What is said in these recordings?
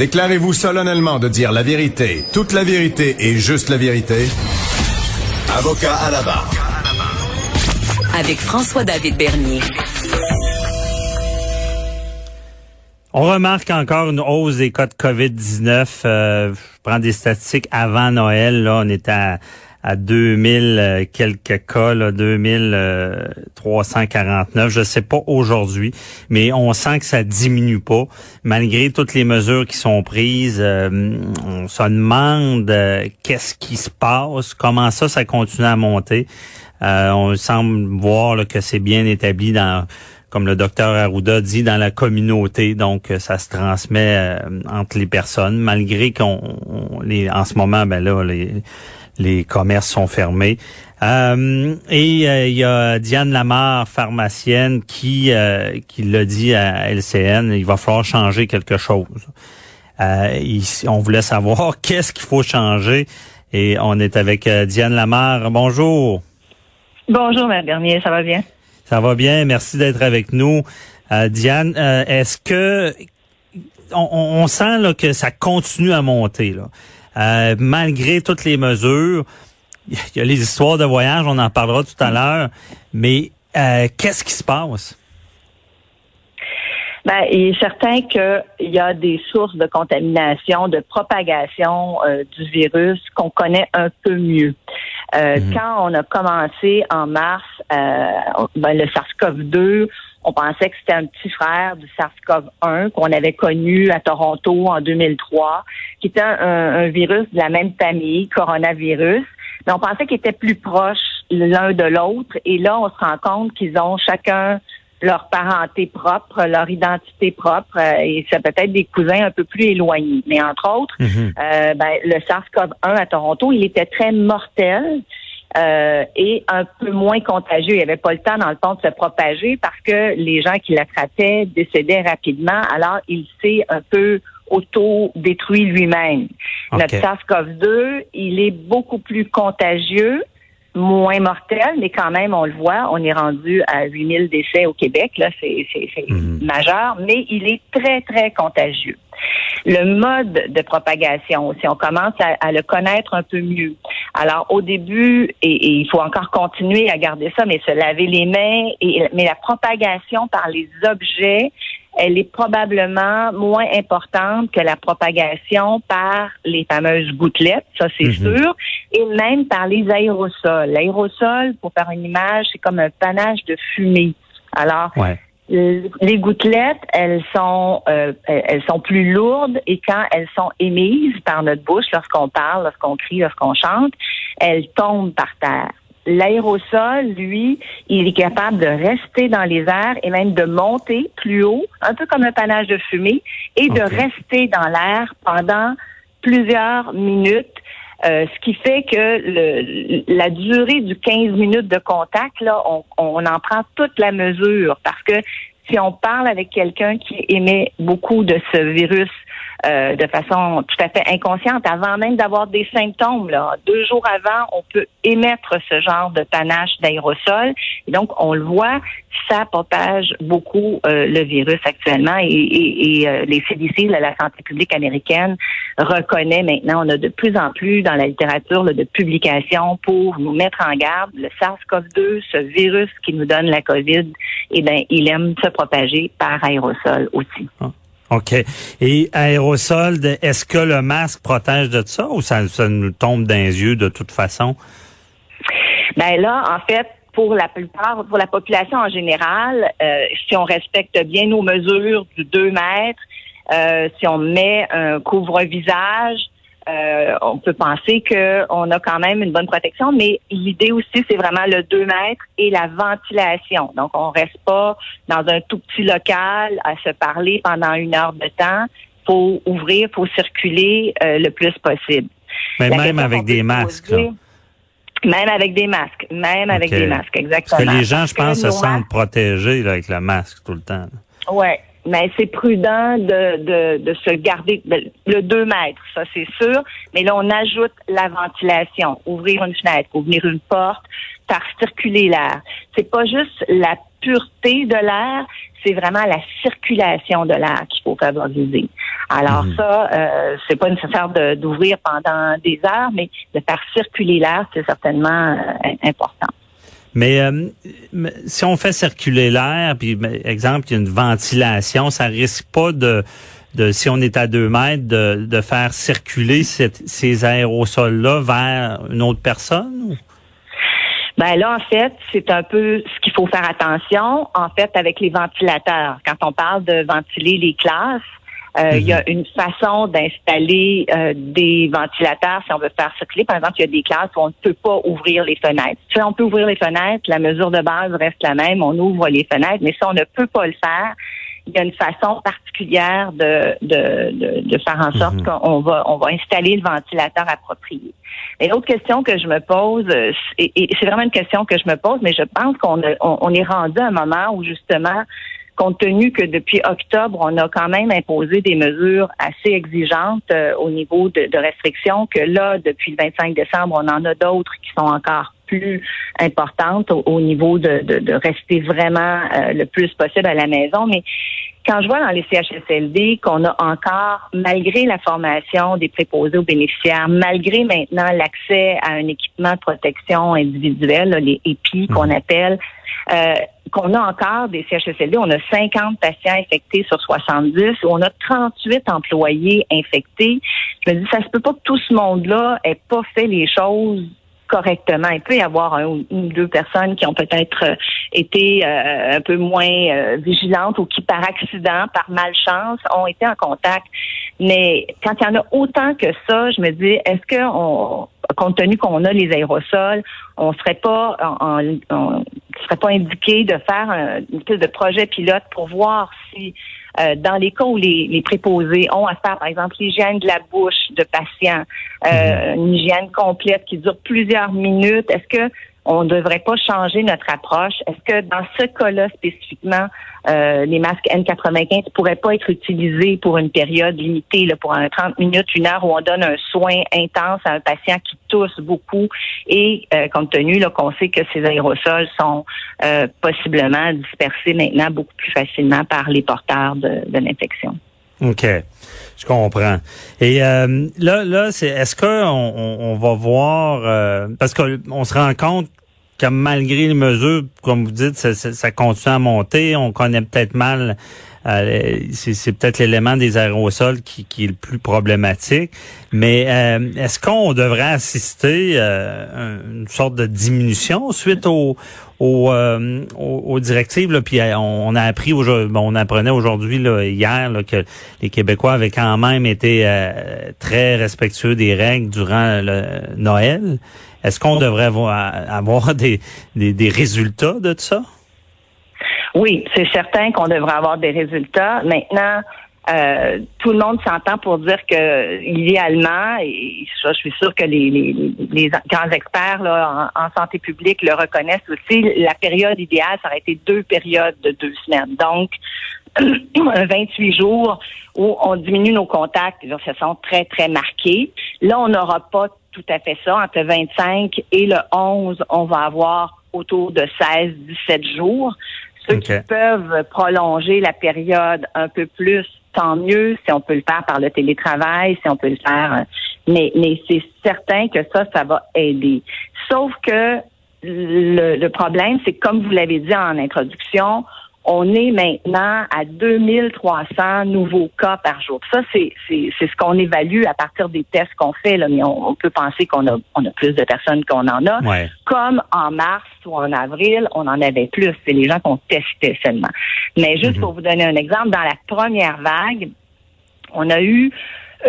Déclarez-vous solennellement de dire la vérité, toute la vérité et juste la vérité. Avocat à la barre. Avec François-David Bernier. On remarque encore une hausse des cas de COVID-19. Euh, je prends des statistiques avant Noël. Là, on était à, à 2000 euh, quelques cas, là, 2349. Je sais pas aujourd'hui, mais on sent que ça diminue pas. Malgré toutes les mesures qui sont prises, euh, on se demande euh, qu'est-ce qui se passe, comment ça, ça continue à monter. on semble voir que c'est bien établi dans comme le docteur Arruda dit, dans la communauté. Donc, ça se transmet entre les personnes, malgré qu'on, les, en ce moment, ben là, les, les commerces sont fermés. Euh, et euh, il y a Diane Lamar, pharmacienne, qui euh, qui l'a dit à LCN, il va falloir changer quelque chose. on voulait savoir qu'est-ce qu'il faut changer et on est avec Diane Lamar. Bonjour. Bonjour, Mme Bernier, ça va bien? Ça va bien, merci d'être avec nous. Diane, est-ce que on, on sent là, que ça continue à monter là? Euh, malgré toutes les mesures. Il y a les histoires de voyage, on en parlera tout à l'heure, mais euh, qu'est-ce qui se passe? Ben, il est certain qu'il y a des sources de contamination, de propagation euh, du virus qu'on connaît un peu mieux. Mhm. Quand on a commencé en mars, ben, le SARS-CoV-2, on pensait que c'était un petit frère du SARS-CoV-1 qu'on avait connu à Toronto en 2003, qui était un, virus de la même famille, coronavirus. Mais on pensait qu'ils étaient plus proches l'un de l'autre. Et là, on se rend compte qu'ils ont chacun leur parenté propre, leur identité propre, euh, et c'est peut-être des cousins un peu plus éloignés. Mais entre autres, mm-hmm. euh, ben, le SARS-CoV-1 à Toronto, il était très mortel euh, et un peu moins contagieux. Il n'y avait pas le temps, dans le fond, de se propager parce que les gens qui l'attrapaient décédaient rapidement. Alors, il s'est un peu auto-détruit lui-même. Notre SARS-CoV-2, il est beaucoup plus contagieux, moins mortel, mais quand même, on le voit, on est rendu à 8000 décès au Québec, là, c'est mhm. majeur, mais il est très, très contagieux. Le mode de propagation, si on commence à, le connaître un peu mieux. Alors, au début, et, il faut encore continuer à garder ça, mais se laver les mains, et, mais la propagation par les objets, elle est probablement moins importante que la propagation par les fameuses gouttelettes, ça c'est mhm. sûr, et même par les aérosols. L'aérosol, pour faire une image, c'est comme un panache de fumée. Alors, les gouttelettes, elles sont, euh, elles sont plus lourdes et quand elles sont émises par notre bouche, lorsqu'on parle, lorsqu'on crie, lorsqu'on chante, elles tombent par terre. L'aérosol, lui, il est capable de rester dans les airs et même de monter plus haut, un peu comme un panache de fumée, et de rester dans l'air pendant plusieurs minutes. Euh, ce qui fait que le, la durée du 15 minutes de contact, là, on, on en prend toute la mesure parce que si on parle avec quelqu'un qui émet beaucoup de ce virus euh, de façon tout à fait inconsciente, avant même d'avoir des symptômes. Là. Deux jours avant, on peut émettre ce genre de panache d'aérosol. Et donc, on le voit, ça propage beaucoup euh, le virus actuellement. Et, euh, les CDC, la santé publique américaine, reconnaît maintenant, on a de plus en plus dans la littérature de publications pour nous mettre en garde. Le SARS-CoV-2, ce virus qui nous donne la COVID, eh bien, il aime se propager par aérosol aussi. Ah. OK. Et aérosol, est-ce que le masque protège de ça ou ça, nous tombe dans les yeux de toute façon? Ben là, en fait, pour la plupart, pour la population en général, euh, si on respecte bien nos mesures du 2 mètres, euh, si on met un couvre-visage, euh, on peut penser qu'on a quand même une bonne protection, mais l'idée aussi, c'est vraiment le 2 mètres et la ventilation. Donc, on reste pas dans un tout petit local à se parler pendant une heure de temps. faut ouvrir, faut circuler euh, le plus possible. Mais même avec des masques. Même avec des masques. Même avec des masques, exactement. Parce que les gens, je pense, se sentent protégés avec le masque tout le temps. Ouais, mais c'est prudent de, de, de, se garder le 2 mètres, ça c'est sûr. Mais là, on ajoute la ventilation, ouvrir une fenêtre, ouvrir une porte, faire circuler l'air. C'est pas juste la pureté de l'air, c'est vraiment la circulation de l'air qu'il faut favoriser. Alors mhm. ça, euh, c'est pas nécessaire d'ouvrir pendant des heures, mais de faire circuler l'air, c'est certainement euh, important. Mais si on fait circuler l'air, puis exemple, il y a une ventilation, ça risque pas de, de si on est à deux mètres, de, de faire circuler ces aérosols-là vers une autre personne? Ben là, en fait, c'est un peu ce qu'il faut faire attention, en fait, avec les ventilateurs. Quand on parle de ventiler les classes, euh, il y a mhm. une façon d'installer euh, des ventilateurs si on veut faire circuler. Par exemple, il y a des classes où on ne peut pas ouvrir les fenêtres. Si on peut ouvrir les fenêtres, la mesure de base reste la même, on ouvre les fenêtres, mais si on ne peut pas le faire, il y a une façon particulière de, de, de, faire en sorte mhm. qu'on va, on va installer le ventilateur approprié. Et l'autre question que je me pose, euh, et, c'est vraiment une question que je me pose, mais je pense qu'on on, est rendu à un moment où justement, compte tenu que depuis octobre, on a quand même imposé des mesures assez exigeantes euh, au niveau de, de restrictions, que là, depuis le 25 décembre, on en a d'autres qui sont encore plus importante au, niveau de, de, rester vraiment euh, le plus possible à la maison. Mais quand je vois dans les CHSLD qu'on a encore, malgré la formation des préposés aux bénéficiaires, malgré maintenant l'accès à un équipement de protection individuelle, les EPI qu'on mhm. appelle, euh, qu'on a encore des CHSLD, on a 50 patients infectés sur 70, où on a 38 employés infectés. Je me dis, ça se peut pas que tout ce monde-là ait pas fait les choses correctement. Il peut y avoir un ou deux personnes qui ont peut-être euh, été euh, un peu moins euh, vigilantes ou qui, par accident, par malchance, ont été en contact. Mais quand il y en a autant que ça, je me dis, est-ce que on, compte tenu qu'on a les aérosols, on serait pas en, serait pas indiqué de faire un, une espèce de projet pilote pour voir si euh, dans les cas où les, préposés ont à faire, par exemple, l'hygiène de la bouche de patients, euh, mhm. une hygiène complète qui dure plusieurs minutes, est-ce que on ne devrait pas changer notre approche. Est-ce que dans ce cas-là spécifiquement, euh, les masques N95 ne pourraient pas être utilisés pour une période limitée, pour un 30 minutes, une heure où on donne un soin intense à un patient qui tousse beaucoup et euh, compte tenu qu'on sait que ces aérosols sont euh, possiblement dispersés maintenant beaucoup plus facilement par les porteurs de l'infection? OK. Je comprends. Et euh, là, là, c'est est-ce qu'on on, va voir euh, parce qu'on se rend compte que malgré les mesures, comme vous dites, ça, ça continue à monter. On connaît peut-être mal euh, c'est peut-être l'élément des aérosols qui, qui, est le plus problématique. Mais euh, est-ce qu'on devrait assister à euh, une sorte de diminution suite au, au, aux, directives? Là, puis on, a appris aujourd'hui, on apprenait aujourd'hui, hier, que les Québécois avaient quand même été très respectueux des règles durant le Noël. Est-ce qu'on devrait avoir, avoir des, des, des résultats de ça? Oui, c'est certain qu'on devrait avoir des résultats. Maintenant, euh, tout le monde s'entend pour dire que idéalement, et je suis sûre que les, les, les grands experts là, en, santé publique le reconnaissent aussi, la période idéale, ça aurait été deux périodes de deux semaines. Donc, 28 jours où on diminue nos contacts de façon très, très marquée. Là, on n'aura pas tout à fait ça. Entre le 25 et le 11, on va avoir autour de 16, 17 jours. Ceux qui peuvent prolonger la période un peu plus, tant mieux si on peut le faire par le télétravail, si on peut le faire. Euh, mais, mais c'est certain que ça, ça va aider. Sauf que le, le problème, c'est comme vous l'avez dit en introduction, on est maintenant à 2300 nouveaux cas par jour. Ça, c'est, c'est, c'est ce qu'on évalue à partir des tests qu'on fait, là, mais on, peut penser qu'on a, on a plus de personnes qu'on en a. Comme en mars ou en avril, on en avait plus. C'est les gens qu'on testait seulement. Mais juste mhm. pour vous donner un exemple, dans la première vague, on a eu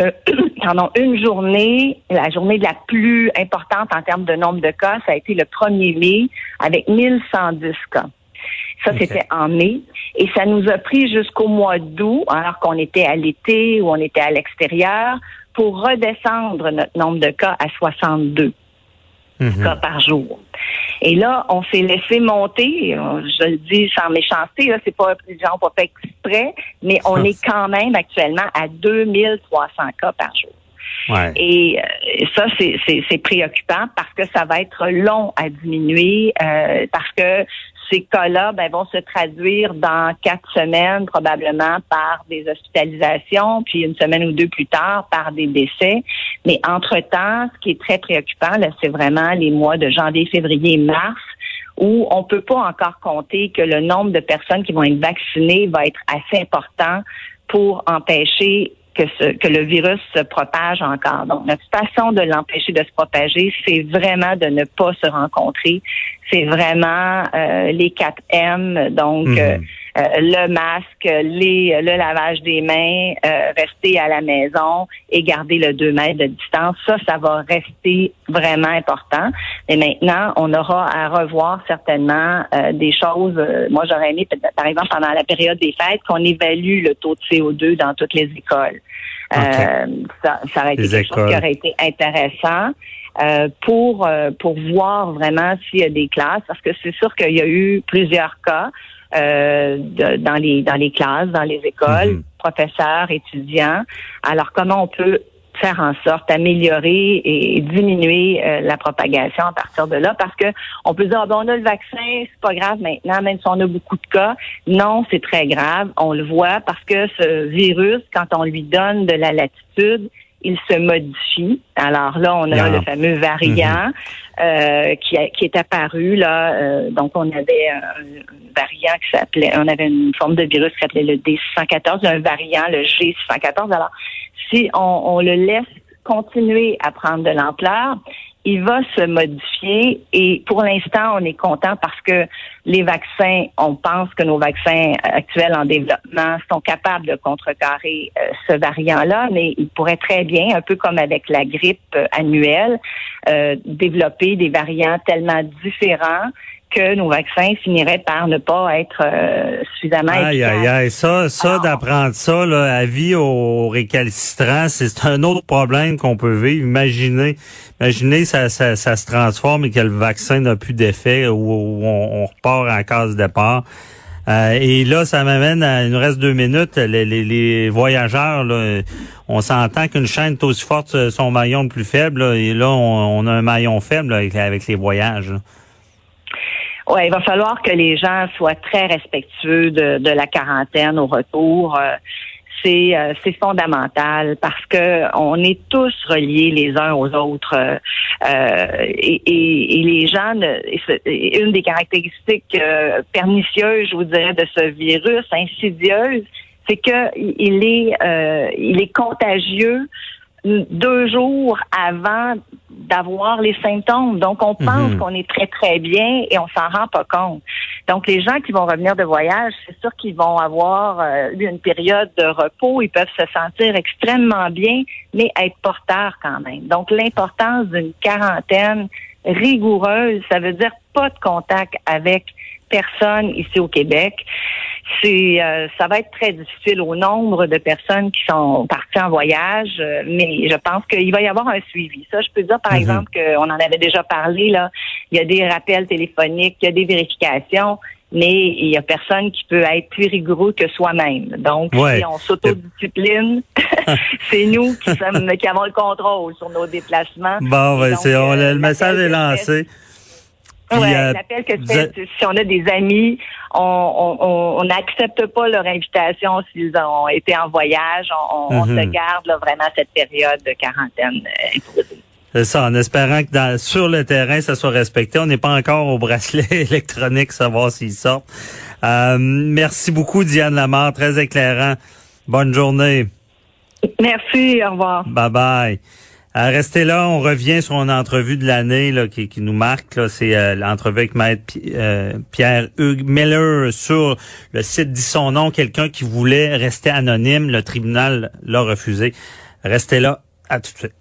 euh, pendant une journée, la journée la plus importante en termes de nombre de cas, ça a été le 1er mai avec 1110 cas. Ça, c'était en mai. Et ça nous a pris jusqu'au mois d'août, alors qu'on était à l'été ou on était à l'extérieur, pour redescendre notre nombre de cas à 62 mhm. cas par jour. Et là, on s'est laissé monter, je le dis sans méchanceté, là, c'est pas, les gens pas fait exprès, mais on est quand même actuellement à 2300 cas par jour. Et euh, ça, c'est préoccupant parce que ça va être long à diminuer, euh, parce que ces cas-là ben, vont se traduire dans quatre semaines probablement par des hospitalisations, puis une semaine ou deux plus tard par des décès. Mais entre-temps, ce qui est très préoccupant, c'est vraiment les mois de janvier, février, mars, où on peut pas encore compter que le nombre de personnes qui vont être vaccinées va être assez important pour empêcher que, ce, que le virus se propage encore. Donc, notre façon de l'empêcher de se propager, c'est vraiment de ne pas se rencontrer. C'est vraiment euh, les 4 M, donc mhm. Euh, euh, le masque, les, le lavage des mains, rester à la maison et garder le 2 mètres de distance. Ça, ça va rester vraiment important. Et maintenant, on aura à revoir certainement des choses. moi, j'aurais aimé, par exemple, pendant la période des fêtes, qu'on évalue le taux de CO2 dans toutes les écoles. Euh, ça, ça aurait été quelque chose qui aurait été intéressant. Euh, pour euh, pour voir vraiment s'il y a des classes parce que c'est sûr qu'il y a eu plusieurs cas euh, dans les dans les classes dans les écoles mhm. professeurs étudiants. Alors comment on peut faire en sorte d'améliorer et diminuer euh, la propagation à partir de là? Parce que on peut dire ah, ben, on a le vaccin c'est pas grave maintenant même si on a beaucoup de cas. Non c'est très grave. On le voit parce que ce virus quand on lui donne de la latitude il se modifie. Alors là, on a le fameux variant mm-hmm. euh, qui, qui est apparu là. Euh, donc on avait un, variant qui s'appelait, on avait une forme de virus qui s'appelait le D614, un variant le G614. Alors si on, le laisse continuer à prendre de l'ampleur, il va se modifier et pour l'instant, on est content parce que les vaccins, on pense que nos vaccins actuels en développement sont capables de contrecarrer euh, ce variant-là, mais il pourrait très bien, un peu comme avec la grippe euh, annuelle, euh, développer des variants tellement différents que nos vaccins finiraient par ne pas être euh, suffisamment aïe, Aïe, aïe, ça, ça d'apprendre ça là, à vie aux récalcitrants, c'est un autre problème qu'on peut vivre. Imaginez, imaginez ça, ça, ça se transforme et que le vaccin n'a plus d'effet ou, on, repart en case départ. Euh, et là, ça m'amène à, il nous reste deux minutes, les, les, voyageurs, là, on s'entend qu'une chaîne est aussi forte, son maillon le plus faible, et là, on, a un maillon faible avec, avec les voyages. Ouais, il va falloir que les gens soient très respectueux de, de la quarantaine au retour. Euh, c'est euh, c'est fondamental parce que on est tous reliés les uns aux autres euh, et, et, les gens une des caractéristiques pernicieuses je vous dirais de ce virus insidieuse c'est que il est il est contagieux deux jours avant d'avoir les symptômes. Donc, on pense mhm. qu'on est très, très bien et on s'en rend pas compte. Donc, les gens qui vont revenir de voyage, c'est sûr qu'ils vont avoir euh, eu une période de repos. Ils peuvent se sentir extrêmement bien, mais être porteurs quand même. Donc, l'importance d'une quarantaine rigoureuse, ça veut dire pas de contact avec personne ici au Québec c'est euh, ça va être très difficile au nombre de personnes qui sont parties en voyage, euh, mais je pense qu'il va y avoir un suivi. Ça, je peux dire par mhm. exemple qu'on en avait déjà parlé là. Il y a des rappels téléphoniques, il y a des vérifications, mais il y a personne qui peut être plus rigoureux que soi-même. Donc, si on s'autodiscipline, c'est nous qui sommes qui avons le contrôle sur nos déplacements. Bon, ben, c'est le message est lancé. Oui, euh, l'appel que si on a des amis, on n'accepte on, pas leur invitation s'ils ont été en voyage. On, se mhm. garde vraiment cette période de quarantaine euh, C'est ça, en espérant que dans, sur le terrain, ça soit respecté. On n'est pas encore au bracelet électronique, savoir s'ils sortent. Euh, merci beaucoup, Diane Lamar, très éclairant. Bonne journée. Merci, au revoir. Bye bye. Restez là, on revient sur une entrevue de l'année qui, qui, nous marque. C'est euh, l'entrevue avec Maître euh, Pierre-Hugues Miller sur le site dit son nom, quelqu'un qui voulait rester anonyme. Le tribunal l'a refusé. Restez là, à tout de suite.